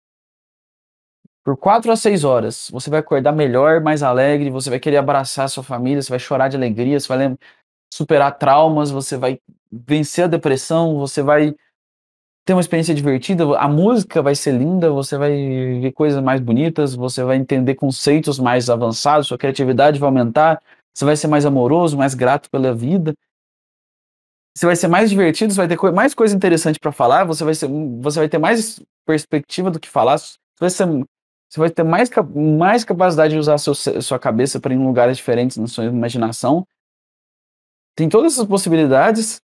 Por 4 a 6 horas, você vai acordar melhor, mais alegre, você vai querer abraçar sua família, você vai chorar de alegria, você vai superar traumas, você vai vencer a depressão, você vai ter uma experiência divertida, a música vai ser linda, você vai ver coisas mais bonitas, você vai entender conceitos mais avançados, sua criatividade vai aumentar, você vai ser mais amoroso, mais grato pela vida. Você vai ser mais divertido, você vai ter mais coisa interessante para falar, você vai, ser, você vai ter mais perspectiva do que falar, você vai, ser, você vai ter mais, mais capacidade de usar seu, sua cabeça para ir em lugares diferentes na sua imaginação. Tem todas essas possibilidades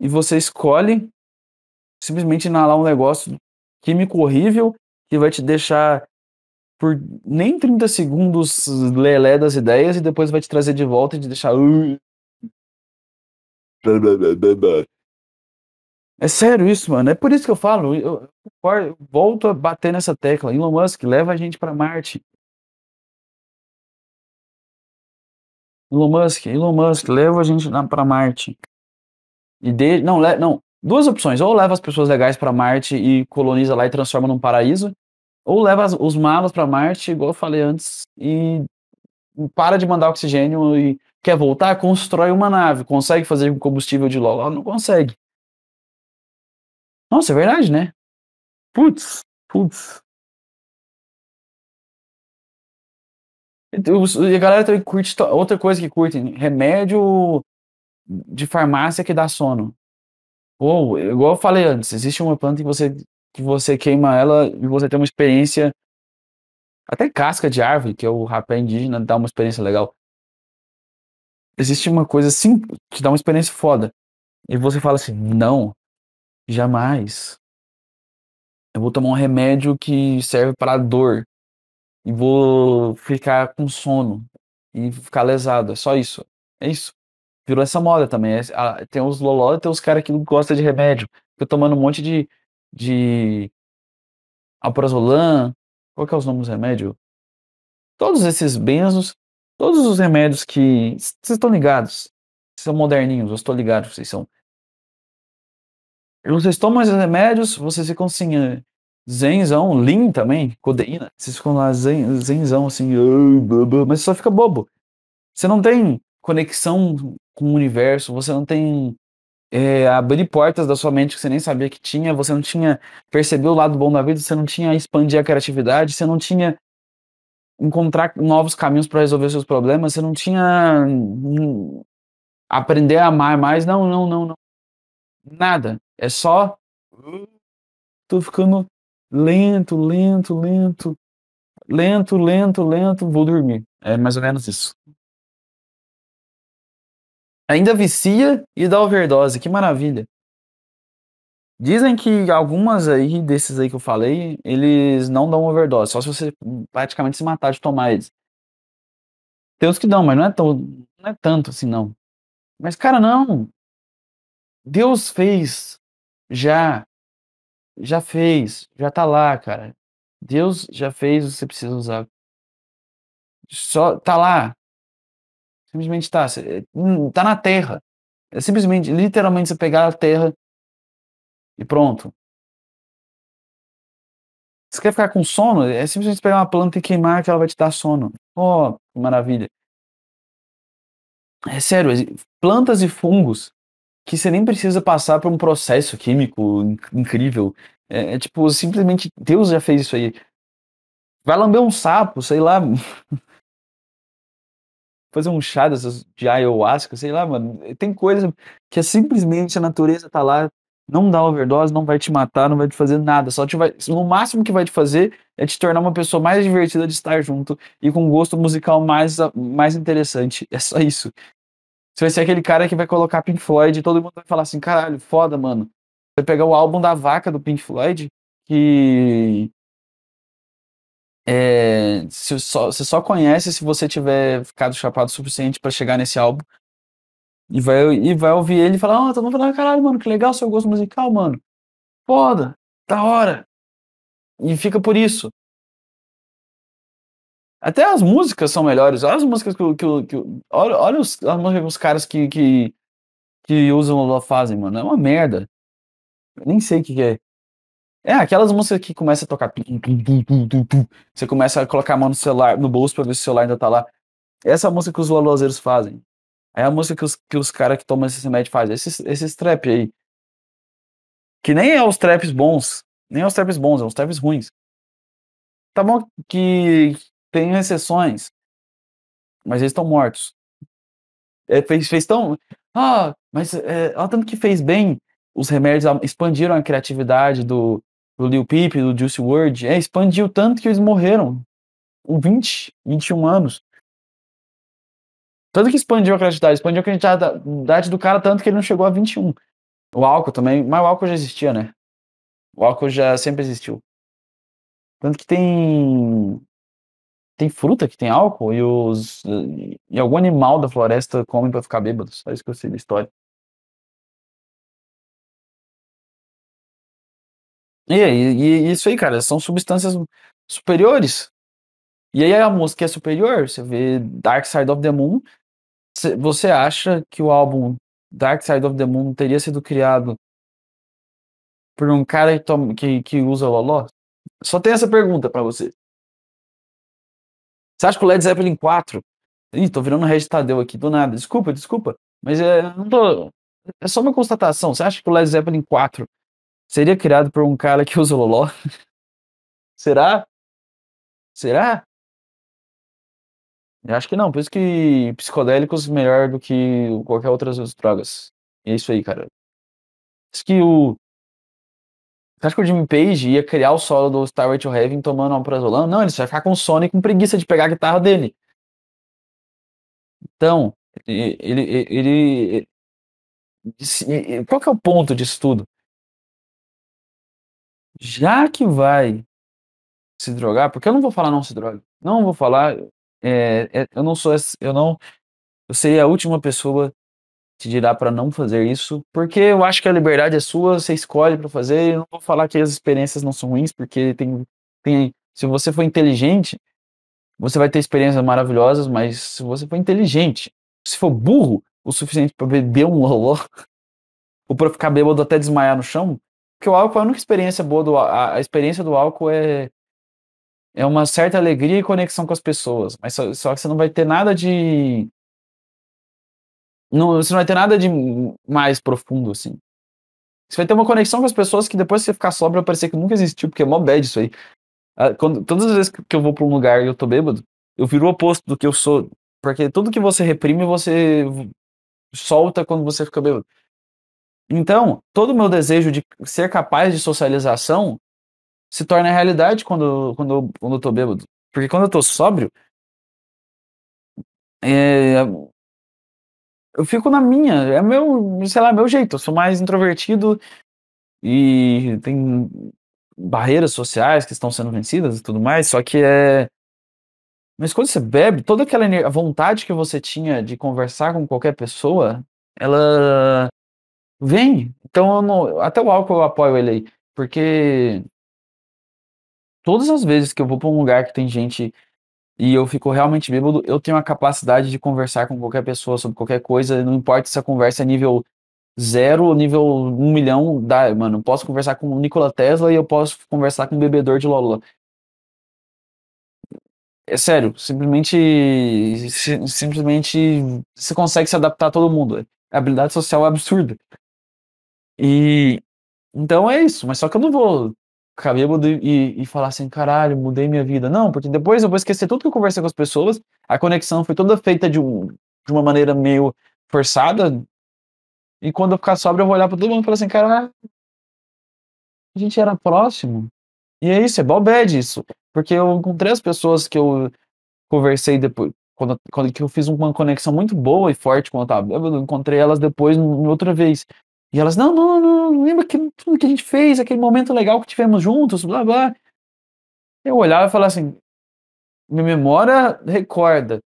e você escolhe simplesmente inalar um negócio químico horrível que vai te deixar por nem 30 segundos lelé das ideias e depois vai te trazer de volta e te deixar. É sério isso, mano. É por isso que eu falo. Eu, eu, eu volto a bater nessa tecla. Elon Musk leva a gente para Marte. Elon Musk, Elon Musk leva a gente para Marte. E de, não, le, não, duas opções. Ou leva as pessoas legais para Marte e coloniza lá e transforma num paraíso, ou leva os malos para Marte, igual eu falei antes, e para de mandar oxigênio e quer voltar, constrói uma nave, consegue fazer com combustível de LOL, não consegue. Nossa, é verdade, né? Putz, putz. E a galera também curte outra coisa que curtem, remédio de farmácia que dá sono. Ou, igual eu falei antes, existe uma planta que você, que você queima ela e você tem uma experiência. Até casca de árvore, que é o rapé indígena, dá uma experiência legal. Existe uma coisa assim que dá uma experiência foda. E você fala assim: não, jamais. Eu vou tomar um remédio que serve para dor. E vou ficar com sono. E ficar lesado. É só isso. É isso virou essa moda também. É, tem os loló tem os caras que gostam de remédio. Fica tomando um monte de, de alprazolam. Qual que é os nomes dos remédios? Todos esses benzos, todos os remédios que. Vocês estão ligados? Vocês são moderninhos, eu estou ligado, vocês são. Vocês tomam esses remédios, vocês ficam assim, é, zenzão, lean também, codeína. Vocês ficam lá zen, zenzão, assim, mas só fica bobo. Você não tem conexão com o universo, você não tem é, abrir portas da sua mente que você nem sabia que tinha, você não tinha perceber o lado bom da vida, você não tinha expandir a criatividade, você não tinha encontrar novos caminhos para resolver seus problemas, você não tinha aprender a amar mais, não, não, não, não. Nada. É só tô ficando lento, lento, lento, lento, lento, lento, vou dormir. É mais ou menos isso. Ainda vicia e dá overdose, que maravilha. Dizem que algumas aí, desses aí que eu falei, eles não dão overdose, só se você praticamente se matar de tomar eles. Tem uns que dão, mas não é, tão, não é tanto assim, não. Mas, cara, não. Deus fez. Já. Já fez. Já tá lá, cara. Deus já fez você precisa usar. Só tá lá. Simplesmente está. Está na terra. É simplesmente, literalmente, você pegar a terra e pronto. Você quer ficar com sono? É simplesmente pegar uma planta e queimar que ela vai te dar sono. Oh, que maravilha. É sério, plantas e fungos que você nem precisa passar por um processo químico incrível. É, é tipo, simplesmente Deus já fez isso aí. Vai lamber um sapo, sei lá. fazer um chá dessas de ayahuasca, sei lá, mano. Tem coisa que é simplesmente a natureza tá lá, não dá overdose, não vai te matar, não vai te fazer nada. Só te vai, no máximo que vai te fazer é te tornar uma pessoa mais divertida de estar junto e com um gosto musical mais, mais interessante. É só isso. Você vai ser aquele cara que vai colocar Pink Floyd e todo mundo vai falar assim, caralho, foda, mano. Vai pegar o álbum da vaca do Pink Floyd, que é, você, só, você só conhece se você tiver ficado chapado o suficiente para chegar nesse álbum. E vai, e vai ouvir ele e falar, ah, todo mundo falando, caralho, mano, que legal seu gosto musical, mano. Foda, da hora. E fica por isso. Até as músicas são melhores. Olha as músicas que, que, que olha, olha os, as músicas que os caras que, que, que usam o fazem, mano. É uma merda. Eu nem sei o que, que é. É, aquelas músicas que começa a tocar. Você começa a colocar a mão no celular, no bolso pra ver se o celular ainda tá lá. Essa é a música que os lalozeiros fazem. É a música que os, que os caras que tomam esse remédio fazem. Esses, esses trap aí. Que nem é os traps bons. Nem é os traps bons, é os traps ruins. Tá bom que tem exceções. Mas eles estão mortos. É, fez, fez tão. Ah, mas é, olha tanto que fez bem. Os remédios expandiram a criatividade do, do Lil Peep, do Juice WRLD. É, expandiu tanto que eles morreram. Com 20, 21 anos. Tanto que expandiu a criatividade, expandiu a criatividade do cara tanto que ele não chegou a 21. O álcool também, mas o álcool já existia, né? O álcool já sempre existiu. Tanto que tem tem fruta que tem álcool e os e algum animal da floresta come para ficar bêbado. Só isso que eu sei da história. E, e, e isso aí, cara, são substâncias superiores. E aí a música é superior, você vê Dark Side of the Moon, você acha que o álbum Dark Side of the Moon teria sido criado por um cara que, que usa loló? Só tem essa pergunta para você. Você acha que o Led Zeppelin 4. Ih, tô virando Red Tadeu aqui, do nada. Desculpa, desculpa. Mas é, não tô, é só uma constatação. Você acha que o Led Zeppelin 4 seria criado por um cara que usa loló? Será? Será? Eu acho que não, por isso que psicodélicos melhor do que qualquer outras drogas. É isso aí, cara. Isso que o. Você acha que o Jimmy Page ia criar o solo do Starway to Heaven tomando um prazolão? Não, ele vai ficar com sono e com preguiça de pegar a guitarra dele. Então, ele, ele, ele, ele qual que é o ponto disso tudo? Já que vai se drogar, porque eu não vou falar não se droga. Não vou falar, é, é, eu não sou, eu não, eu seria a última pessoa que dirá para não fazer isso, porque eu acho que a liberdade é sua, você escolhe para fazer. Eu não vou falar que as experiências não são ruins, porque tem, tem, se você for inteligente, você vai ter experiências maravilhosas, mas se você for inteligente, se for burro o suficiente para beber um loló, ou para ficar bêbado até desmaiar no chão, porque o álcool é a única experiência boa do a, a experiência do álcool é é uma certa alegria e conexão com as pessoas, mas só, só que você não vai ter nada de não, você não vai ter nada de mais profundo assim. Você vai ter uma conexão com as pessoas que depois você ficar sóbrio vai parecer que nunca existiu, porque é mó bad isso aí. Ah, quando, todas as vezes que eu vou para um lugar e eu tô bêbado, eu viro o oposto do que eu sou, porque tudo que você reprime você solta quando você fica bêbado. Então, todo o meu desejo de ser capaz de socialização se torna realidade quando, quando, quando eu tô bêbado. Porque quando eu tô sóbrio, é, eu fico na minha, é meu, sei lá, meu jeito. Eu sou mais introvertido e tem barreiras sociais que estão sendo vencidas e tudo mais, só que é. Mas quando você bebe, toda aquela a vontade que você tinha de conversar com qualquer pessoa, ela vem. Então, não, até o álcool eu apoio ele aí, porque todas as vezes que eu vou para um lugar que tem gente e eu fico realmente bêbado, eu tenho a capacidade de conversar com qualquer pessoa sobre qualquer coisa, não importa se a conversa é nível zero ou nível um milhão, dá, mano, eu posso conversar com o Nikola Tesla e eu posso conversar com um bebedor de Lola. É sério, simplesmente, simplesmente você consegue se adaptar a todo mundo. A habilidade social é absurda. E então é isso, mas só que eu não vou ficar bêbado e, e falar assim, caralho, mudei minha vida. Não, porque depois eu vou esquecer tudo que eu conversei com as pessoas, a conexão foi toda feita de, um, de uma maneira meio forçada, e quando eu ficar sóbrio eu vou olhar pra todo mundo e falar assim, caralho, a gente era próximo. E é isso, é bad isso. Porque eu encontrei as pessoas que eu conversei depois, quando, quando que eu fiz uma conexão muito boa e forte eu tava bêbado, eu encontrei elas depois outra vez. E elas, não, não, não, lembra que, tudo que a gente fez, aquele momento legal que tivemos juntos, blá, blá. Eu olhava e falava assim, minha memória recorda,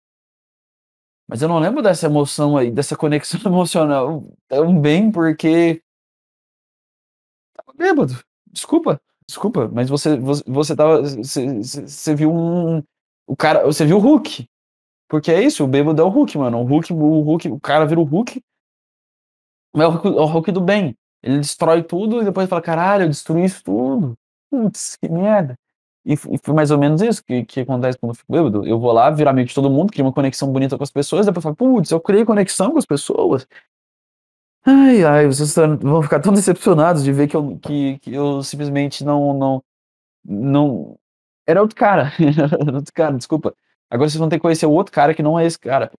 Mas eu não lembro dessa emoção aí, dessa conexão emocional tão bem, porque estava bêbado. Desculpa, desculpa, mas você você você estava você você viu um o cara você viu o Hulk. Porque é isso, o bêbado é o Hulk, mano. O Hulk o Hulk o cara vira o Hulk é é o Hulk do bem. Ele destrói tudo e depois fala: "Caralho, eu destruí isso tudo. Putz, que merda". E e foi mais ou menos isso que que acontece quando eu fico bêbado. Eu vou lá, viro amigo de todo mundo, crio uma conexão bonita com as pessoas, depois falo: "Putz, eu criei conexão com as pessoas". Ai, ai, vocês vão ficar tão decepcionados de ver que eu que que eu simplesmente não não não era outro cara, era outro cara, desculpa. Agora vocês vão ter que conhecer o outro cara que não é esse cara.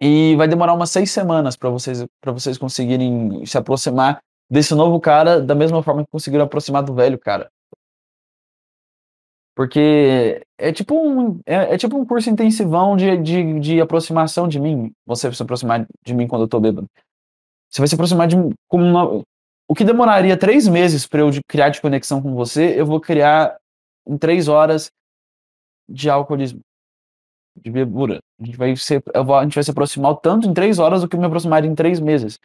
E vai demorar umas 6 semanas pra vocês pra vocês conseguirem se aproximar desse novo cara da mesma forma que conseguiram aproximar do velho cara. Porque é tipo um é é tipo um curso intensivão de de de aproximação de mim, você se aproximar de mim quando eu tô bêbado. Você vai se aproximar de mim como uma o que demoraria 3 meses pra eu criar de conexão com você, eu vou criar em 3 horas de alcoolismo, de bebura. A gente vai se vou a gente vai se aproximar tanto em 3 horas do que me aproximaria em 3 meses.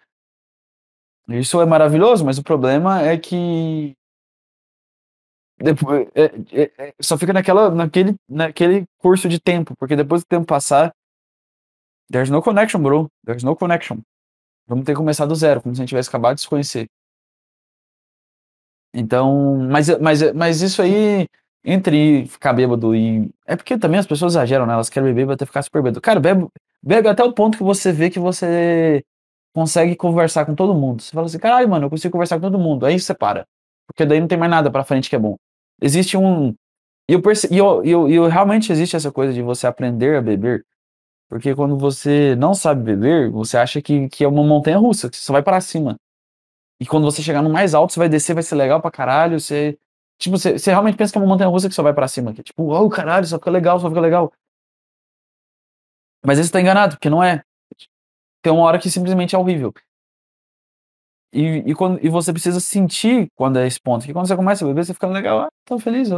Isso é maravilhoso, mas o problema é que depois é é é só fica naquela naquele naquele curso de tempo, porque depois do tempo passar there's no connection bro, there's no connection. Vamos ter que começar do zero, como se a gente tivesse acabado de se conhecer. Então, mas mas mas isso aí, entre ficar bêbado e é porque também as pessoas exageram, né, elas querem beber até ficar super bêbado. Cara, bebe bebe até o ponto que você vê que você consegue conversar com todo mundo. Você fala assim: "Caralho, mano, eu consigo conversar com todo mundo", aí você para, porque daí não tem mais nada pra frente que é bom. Existe um e eu perce e eu eu eu realmente existe essa coisa de você aprender a beber, porque quando você não sabe beber, você acha que que é uma montanha russa, que você só vai pra cima. E quando você chegar no mais alto, você vai descer, vai ser legal pra caralho, você tipo, você realmente pensa que é uma montanha russa que só vai pra cima, que é tipo: "Uau, caralho, só fica legal, só fica legal". Mas aí você tá enganado, porque não é. Tem uma hora que simplesmente é horrível. E e quando e você precisa sentir quando é esse ponto, que quando você começa a beber, você fica legal: "Ah, tô feliz",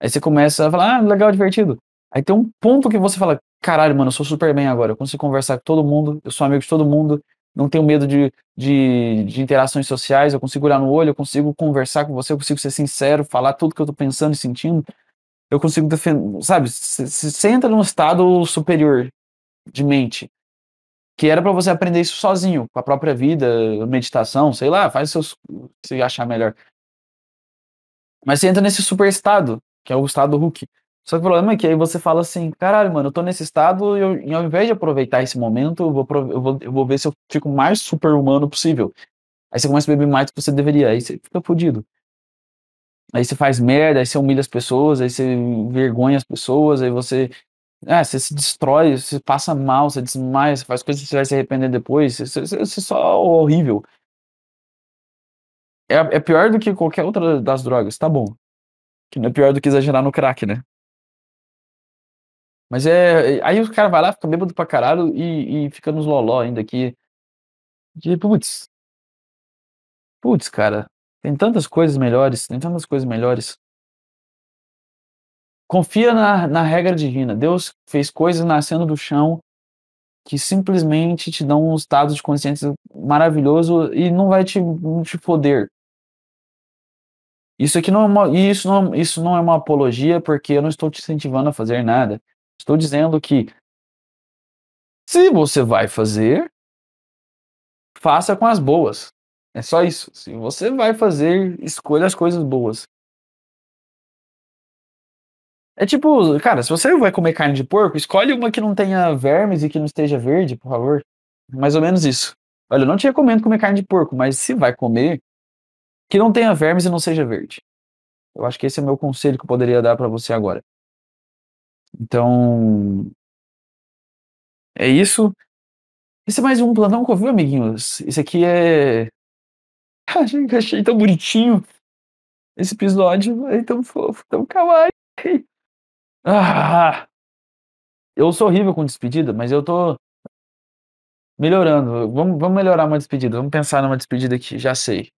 aí você começa a falar: "Ah, legal, divertido". Aí tem um ponto que você fala: "Caralho, mano, eu sou super bem agora, eu consigo conversar com todo mundo, eu sou amigo de todo mundo, não tenho medo de de de interações sociais, eu consigo olhar no olho, eu consigo conversar com você, eu consigo ser sincero, falar tudo que eu tô pensando e sentindo, eu consigo defen" sabe, você entra num estado superior de mente, que era pra você aprender isso sozinho, com a própria vida, meditação, sei lá, faz seus você achar melhor. Mas você entra nesse super estado, que é o estado Hulk. Só que o problema é que aí você fala assim: "Caralho, mano, eu tô nesse estado e eu e ao invés de aproveitar esse momento, eu vou eu vou eu vou ver se eu fico mais super humano possível". Aí você começa a beber mais do que você deveria, aí você fica fudido. Aí você faz merda, aí você humilha as pessoas, aí você envergonha as pessoas, aí você é, você se destrói, você passa mal, você desmaia, você faz coisas que você vai se arrepender depois, você você você só horrível. É é pior do que qualquer outra das drogas, tá bom. Que não é pior do que exagerar no crack, né. Mas é aí o cara vai lá, fica bêbado pra caralho e e fica nos loló ainda que que putz putz, cara, tem tantas coisas melhores, tem tantas coisas melhores. Confia na na regra divina, Deus fez coisas nascendo do chão, que simplesmente te dão um estado de consciência maravilhoso e não vai te te foder. Isso aqui não é uma isso não isso não é uma apologia, porque eu não estou te incentivando a fazer nada. Estou dizendo que se você vai fazer faça com as boas. É só isso. Se você vai fazer, escolha as coisas boas. É tipo, cara, se você vai comer carne de porco, escolhe uma que não tenha vermes e que não esteja verde, por favor. Mais ou menos isso. Olha, eu não te recomendo comer carne de porco, mas se vai comer, que não tenha vermes e não seja verde. Eu acho que esse é o meu conselho que eu poderia dar pra você agora. Então é isso. Esse é mais um plantão covil, amiguinhos. Esse aqui é achei achei tão bonitinho. Esse episódio é tão fofo, tão kawaii. Ah. Eu sou horrível com despedida, mas eu tô melhorando. Vamos vamos melhorar uma despedida, vamos pensar numa despedida aqui, já sei.